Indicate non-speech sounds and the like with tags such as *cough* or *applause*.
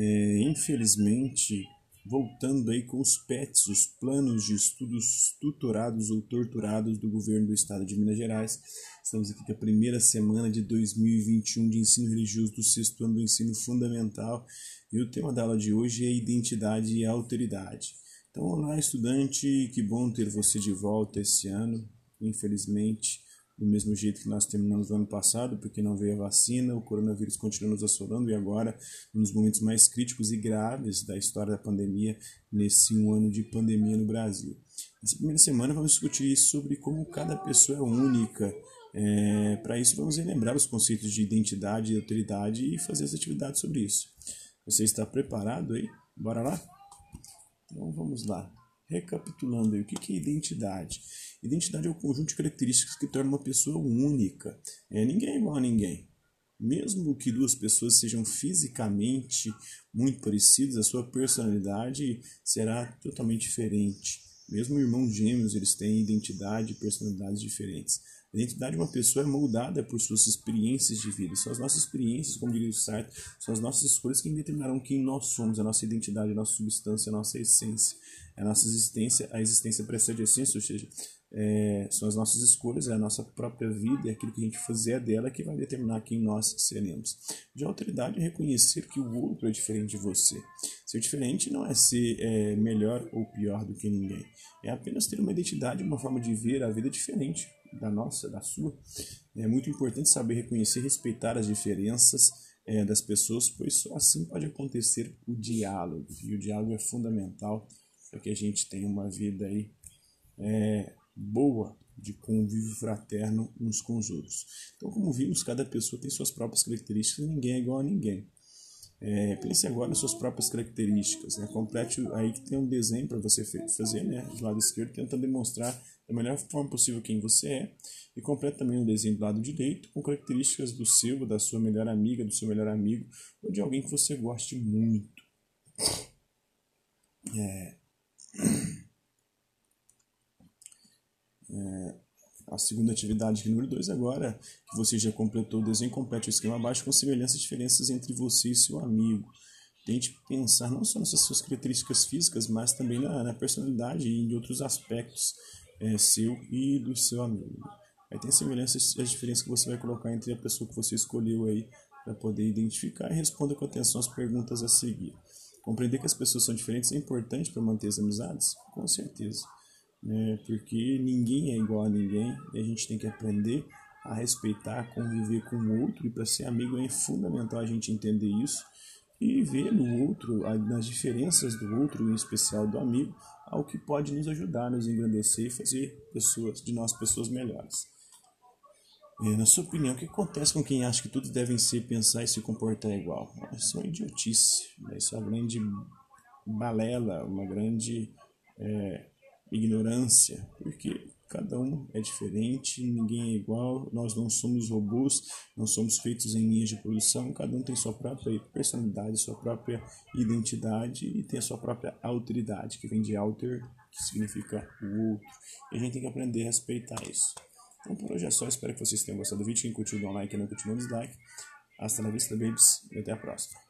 É, infelizmente, voltando aí com os PETs, os planos de estudos tutorados ou torturados do governo do estado de Minas Gerais. Estamos aqui com a primeira semana de 2021 de ensino religioso do sexto ano do ensino fundamental e o tema da aula de hoje é identidade e autoridade. Então, olá estudante, que bom ter você de volta esse ano. Infelizmente, do mesmo jeito que nós terminamos o ano passado, porque não veio a vacina, o coronavírus continua nos assolando e agora, nos momentos mais críticos e graves da história da pandemia, nesse um ano de pandemia no Brasil. Nessa primeira semana vamos discutir sobre como cada pessoa é única. É, Para isso, vamos relembrar os conceitos de identidade e autoridade e fazer as atividades sobre isso. Você está preparado aí? Bora lá? Então vamos lá. Recapitulando aí, o que é identidade? Identidade é o conjunto de características que torna uma pessoa única. É, ninguém é igual a ninguém. Mesmo que duas pessoas sejam fisicamente muito parecidas, a sua personalidade será totalmente diferente. Mesmo irmãos gêmeos, eles têm identidade e personalidades diferentes. A identidade de uma pessoa é moldada por suas experiências de vida. São as nossas experiências, como diria o Sartre, são as nossas escolhas que determinarão quem nós somos, a nossa identidade, a nossa substância, a nossa essência. A nossa existência, a existência precede a essência, ou seja, é, são as nossas escolhas, é a nossa própria vida, é aquilo que a gente fizer dela que vai determinar quem nós seremos. De autoridade é reconhecer que o outro é diferente de você. Ser diferente não é ser é, melhor ou pior do que ninguém, é apenas ter uma identidade, uma forma de ver a vida diferente da nossa, da sua. É muito importante saber reconhecer e respeitar as diferenças é, das pessoas, pois só assim pode acontecer o diálogo. E o diálogo é fundamental para que a gente tenha uma vida aí é, boa de convívio fraterno uns com os outros. Então, como vimos, cada pessoa tem suas próprias características e ninguém é igual a ninguém. É, pense agora nas suas próprias características. Né? Complete aí que tem um desenho para você fazer, né? do lado esquerdo, tentando demonstrar da melhor forma possível quem você é. E complete também um desenho do lado direito com características do seu, da sua melhor amiga, do seu melhor amigo ou de alguém que você goste muito. É... *clears throat* É... A segunda atividade, é número 2, agora que você já completou o desenho, complete o esquema abaixo com semelhanças e diferenças entre você e seu amigo. Tente pensar não só nessas suas características físicas, mas também na, na personalidade e em outros aspectos é, seu e do seu amigo. Aí tem semelhanças e as diferenças que você vai colocar entre a pessoa que você escolheu aí para poder identificar e responda com atenção as perguntas a seguir. Compreender que as pessoas são diferentes é importante para manter as amizades? Com certeza né? porque ninguém é igual a ninguém e a gente tem que aprender a respeitar, conviver com o outro e para ser amigo é fundamental a gente entender isso e ver no outro, nas diferenças do outro, em especial do amigo, algo que pode nos ajudar, nos engrandecer e fazer pessoas de nós pessoas melhores. É, na sua opinião, o que acontece com quem acha que todos devem ser, pensar e se comportar igual? Isso é uma idiotice, né? isso é uma grande balela, uma grande é, ignorância, porque cada um é diferente, ninguém é igual, nós não somos robôs, não somos feitos em linhas de produção, cada um tem sua própria personalidade, sua própria identidade e tem a sua própria autoridade, que vem de alter, que significa o outro. E a gente tem que aprender a respeitar isso. Então por hoje é só, espero que vocês tenham gostado do vídeo, quem curtiu dá um like, quem não curtiu dá um dislike. Hasta la vista, babies, e até a próxima.